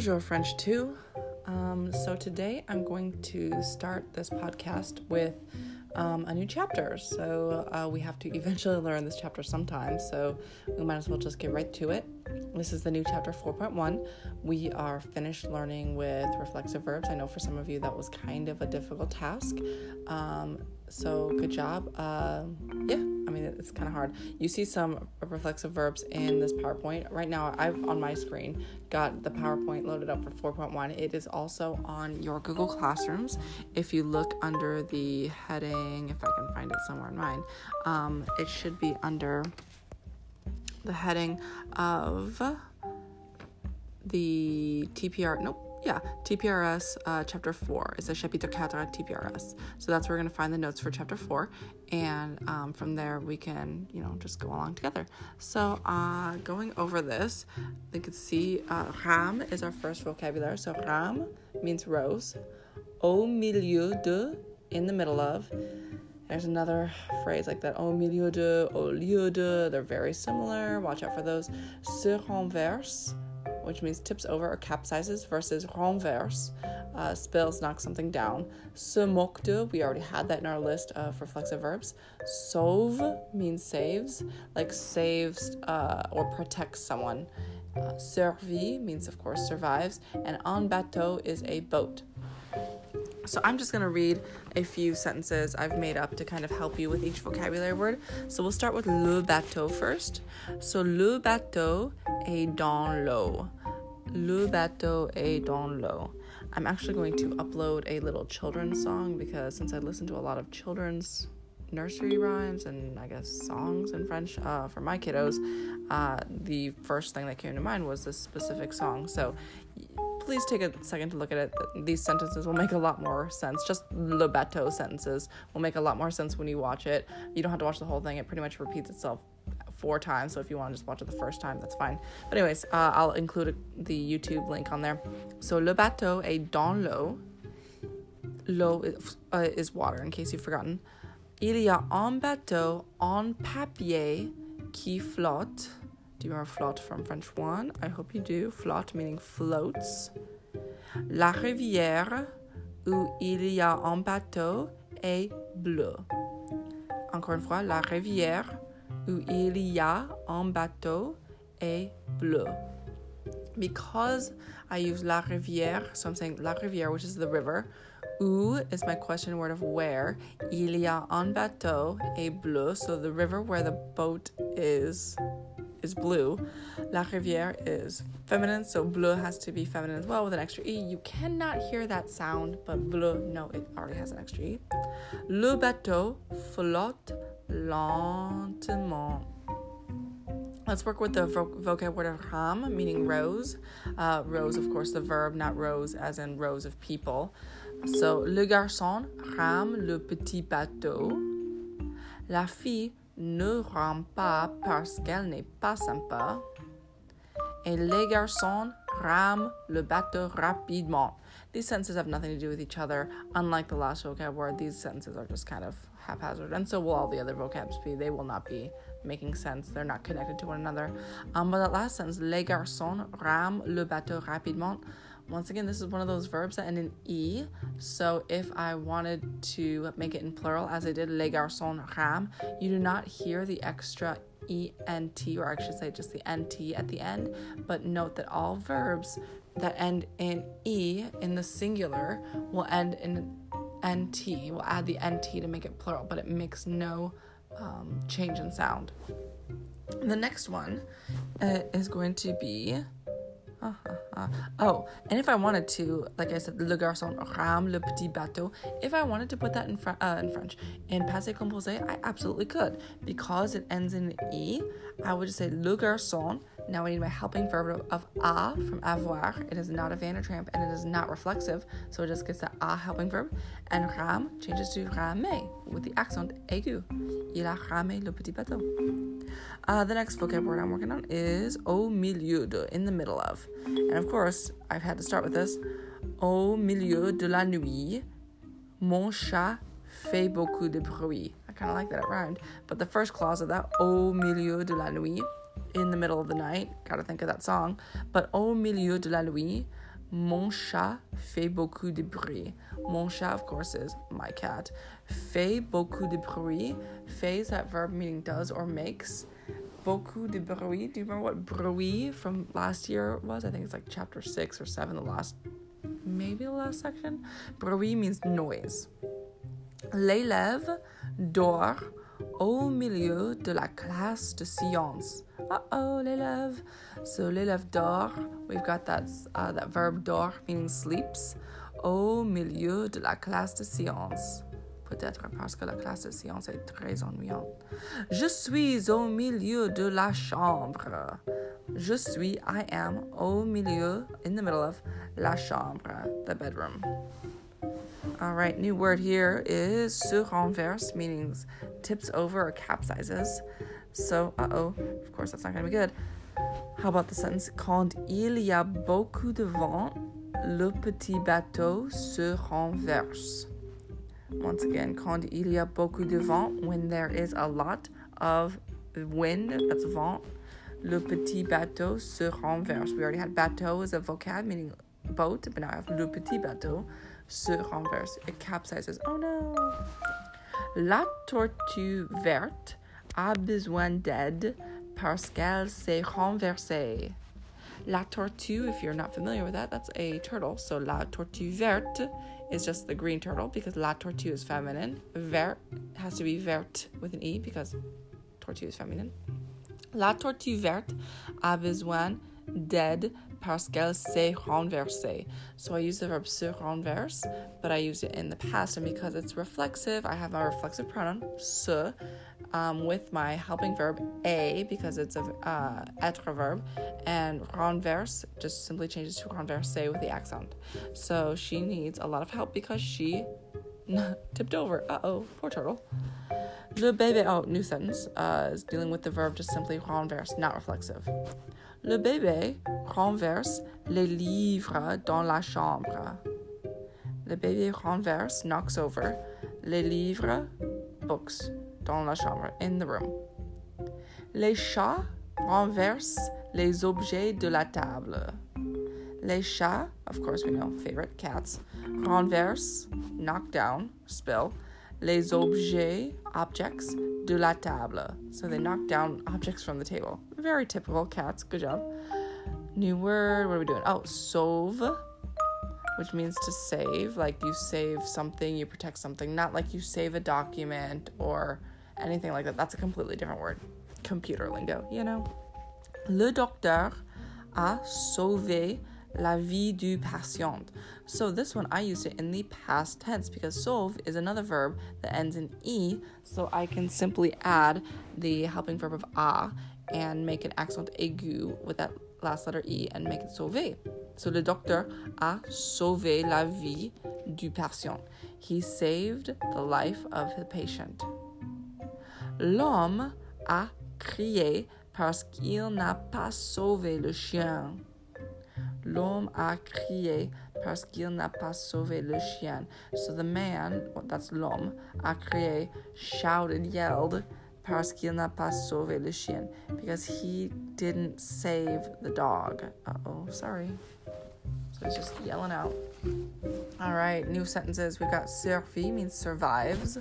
Bonjour, French 2. Um, so, today I'm going to start this podcast with um, a new chapter. So, uh, we have to eventually learn this chapter sometime. So, we might as well just get right to it. This is the new chapter 4.1. We are finished learning with reflexive verbs. I know for some of you that was kind of a difficult task. Um, so, good job. Uh, yeah I mean, it's kind of hard. You see some reflexive verbs in this PowerPoint. Right now, I've on my screen got the PowerPoint loaded up for 4.1. It is also on your Google Classrooms. If you look under the heading, if I can find it somewhere in mine, um, it should be under the heading of the TPR. Nope yeah, TPRS uh, chapter 4. It's a chapitre 4 TPRS. So that's where we're going to find the notes for chapter 4. And um, from there, we can, you know, just go along together. So uh, going over this, you can see uh, rame is our first vocabulary. So rame means rose. Au milieu de, in the middle of. There's another phrase like that. Au milieu de, au lieu de. They're very similar. Watch out for those. Se renverse which means tips over or capsizes, versus renverse, uh, spills, knocks something down. Se moque de, we already had that in our list of reflexive verbs. Sauve means saves, like saves uh, or protects someone. Uh, survit means, of course, survives. And en bateau is a boat. So I'm just going to read a few sentences I've made up to kind of help you with each vocabulary word. So we'll start with le bateau first. So le bateau est dans l'eau. Le bateau est dans l'eau. I'm actually going to upload a little children's song because since I listen to a lot of children's nursery rhymes and I guess songs in French uh, for my kiddos, uh, the first thing that came to mind was this specific song. So please take a second to look at it. These sentences will make a lot more sense. Just le bateau sentences will make a lot more sense when you watch it. You don't have to watch the whole thing, it pretty much repeats itself four times. So if you want to just watch it the first time, that's fine. But anyways, uh, I'll include the YouTube link on there. So le bateau est dans l'eau. L'eau is, uh, is water, in case you've forgotten. Il y a un bateau en papier qui flotte. Do you remember flotte from French 1? I hope you do. Flotte meaning floats. La rivière où il y a un bateau est bleue. Encore une fois, la rivière où il y a un bateau est bleu. Because I use la rivière, so I'm saying la rivière, which is the river. Où is my question word of where. Il y a un bateau est bleu, so the river where the boat is is blue. La rivière is feminine, so bleu has to be feminine as well with an extra e. You cannot hear that sound, but bleu, no, it already has an extra e. Le bateau flotte lentement. Let's work with the vo- vocab word of ram, meaning rose. Uh, rose, of course, the verb, not rose as in rows of people. So, le garçon rame le petit bateau. La fille ne rame pas parce qu'elle n'est pas sympa. Et les garçons rament le bateau rapidement. These sentences have nothing to do with each other. Unlike the last vocab word, these sentences are just kind of haphazard, and so will all the other vocabs be. They will not be making sense. They're not connected to one another. Um, but that last sentence, les garçons rament le bateau rapidement. Once again, this is one of those verbs that end in e. So if I wanted to make it in plural, as I did, les garçons rament, you do not hear the extra ent, or I should say just the nt at the end. But note that all verbs that end in e in the singular will end in nt. We'll add the nt to make it plural, but it makes no um, change in sound. The next one uh, is going to be. Uh, uh. Oh, and if I wanted to, like I said, le garçon rame le petit bateau. If I wanted to put that in, fr- uh, in French in passé composé, I absolutely could because it ends in e. I would just say le garçon now I need my helping verb of a from avoir. It is not a Vandertramp and it is not reflexive, so it just gets the a helping verb. And rame changes to ramé with the accent aigu. Il a ramé le petit bateau. Uh, the next vocab word I'm working on is au milieu de, in the middle of. And of course, I've had to start with this. Au milieu de la nuit, mon chat fait beaucoup de bruit. I kind of like that it rhymed. But the first clause of that, au milieu de la nuit, in the middle of the night. Gotta think of that song. But au milieu de la nuit, Mon chat fait beaucoup de bruit. Mon chat, of course, is my cat. Fait beaucoup de bruit. Fait is that verb meaning does or makes. Beaucoup de bruit. Do you remember what bruit from last year was? I think it's like chapter six or seven, the last, maybe the last section. Bruit means noise. L'élève dort au milieu de la classe de sciences. Uh oh, l'élève. So l'élève dort. We've got that uh, that verb dort meaning sleeps. Au milieu de la classe de sciences. Peut-être parce que la classe de sciences est très ennuyante. Je suis au milieu de la chambre. Je suis, I am, au milieu, in the middle of, la chambre, the bedroom. All right, new word here is se renverse, meaning tips over or capsizes. So, uh oh, of course, that's not to be good. How about the sentence Quand il y a beaucoup de vent, le petit bateau se renverse. Once again, quand il y a beaucoup de vent, when there is a lot of wind, that's vent, le petit bateau se renverse. We already had bateau as a vocab, meaning boat, but now I have le petit bateau se renverse. It capsizes. Oh no! La tortue verte a besoin d'aide parce qu'elle s'est renversée. La tortue, if you're not familiar with that, that's a turtle. So la tortue verte is just the green turtle because la tortue is feminine. Vert has to be verte with an E because tortue is feminine. La tortue verte a besoin d'aide parce qu'elle s'est renversée. So I use the verb se renverse, but I use it in the past, and because it's reflexive, I have my reflexive pronoun se um, with my helping verb a because it's a uh, être verb, and renverse just simply changes to renversé with the accent. So she needs a lot of help because she tipped over. Uh oh, poor turtle. Le bébé, oh, new sentence, uh, is dealing with the verb just simply renverse, not reflexive. Le bébé renverse les livres dans la chambre. Le bébé renverse, knocks over, les livres, books, dans la chambre, in the room. Les chats renversent les objets de la table. Les chats, of course we know, favorite cats, renversent, knock down, spill, les objets, objects, de la table. So they knock down objects from the table. Very typical cats. Good job. New word. What are we doing? Oh, sauve, which means to save. Like you save something, you protect something. Not like you save a document or anything like that. That's a completely different word. Computer lingo, you know? Le docteur a sauvé la vie du patient. So this one I used it in the past tense because sauve is another verb that ends in e, so I can simply add the helping verb of a and make an accent aigu with that last letter e and make it sauvé. So le docteur a sauvé la vie du patient. He saved the life of the patient. L'homme a crié parce qu'il n'a pas sauvé le chien. L'homme a crié parce qu'il n'a pas sauvé le chien. So the man, that's l'homme, a crié, shouted, yelled, Because he didn't save the dog. Uh oh, sorry. So he's just yelling out. All right, new sentences. We got survit means survives.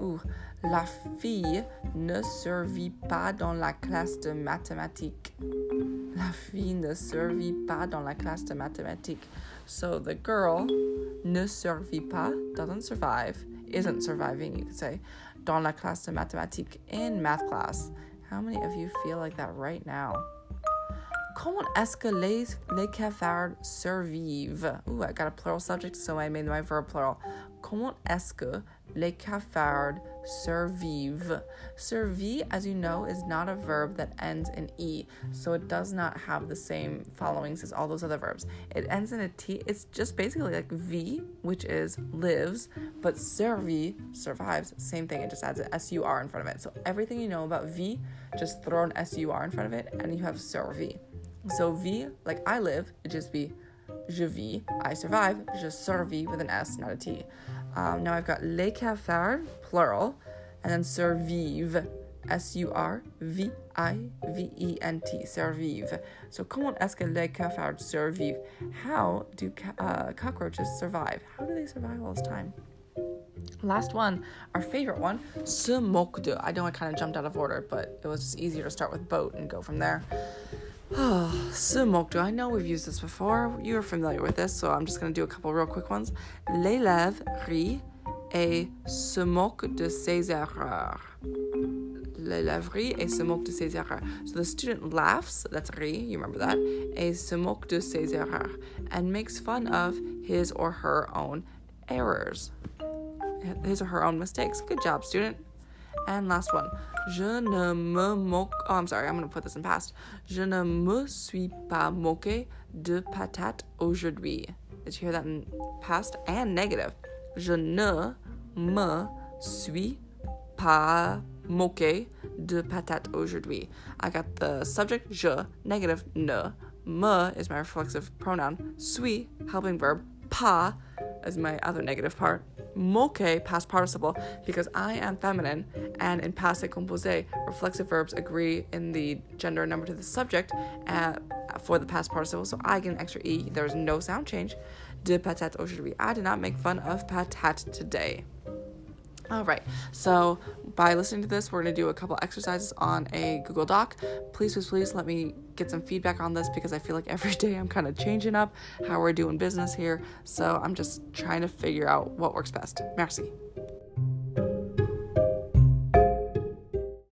Ooh, la fille ne survit pas dans la classe de mathématiques. La fille ne survit pas dans la classe de mathématiques. So the girl ne survit pas, doesn't survive, isn't surviving, you could say, dans la classe de mathématiques in math class. How many of you feel like that right now? Comment est-ce que les, les cafards survivent? Ooh, I got a plural subject, so I made my verb plural. Comment est-ce que les cafards survivent? Survivre, as you know, is not a verb that ends in E, so it does not have the same followings as all those other verbs. It ends in a T. It's just basically like V, which is lives, but survit, survives, same thing. It just adds an S-U-R in front of it. So everything you know about V, just throw an S-U-R in front of it, and you have survit. So V, like I live, it just be je vis, I survive, je survis with an S, not a T. Um, now I've got les cafards, plural, and then survive, S-U-R-V-I-V-E-N-T, survive. So, comment est-ce que les cafards survivent? How do ca- uh, cockroaches survive? How do they survive all this time? Last one, our favorite one, se moque de. I know I kind of jumped out of order, but it was just easier to start with boat and go from there. Moque. I know we've used this before. You're familiar with this, so I'm just going to do a couple real quick ones. L'élève rit et se moque de ses erreurs. L'élève rit et se moque de ses erreurs. So the student laughs, that's rit, you remember that, et se moque de ses erreurs, and makes fun of his or her own errors his or her own mistakes. Good job, student. And last one. Je ne me moque. Oh, I'm sorry. I'm going to put this in past. Je ne me suis pas moqué de patates aujourd'hui. Did you hear that in past and negative? Je ne me suis pas moqué de patates aujourd'hui. I got the subject je, negative ne. Me is my reflexive pronoun. Suis, helping verb. Pas is my other negative part moque past participle because I am feminine and in passé composé reflexive verbs agree in the gender and number to the subject uh, for the past participle so I get an extra e. There's no sound change. De patate aujourd'hui. I did not make fun of patate today all right, so by listening to this, we're going to do a couple exercises on a Google Doc. Please, please, please let me get some feedback on this because I feel like every day I'm kind of changing up how we're doing business here. So I'm just trying to figure out what works best. Merci.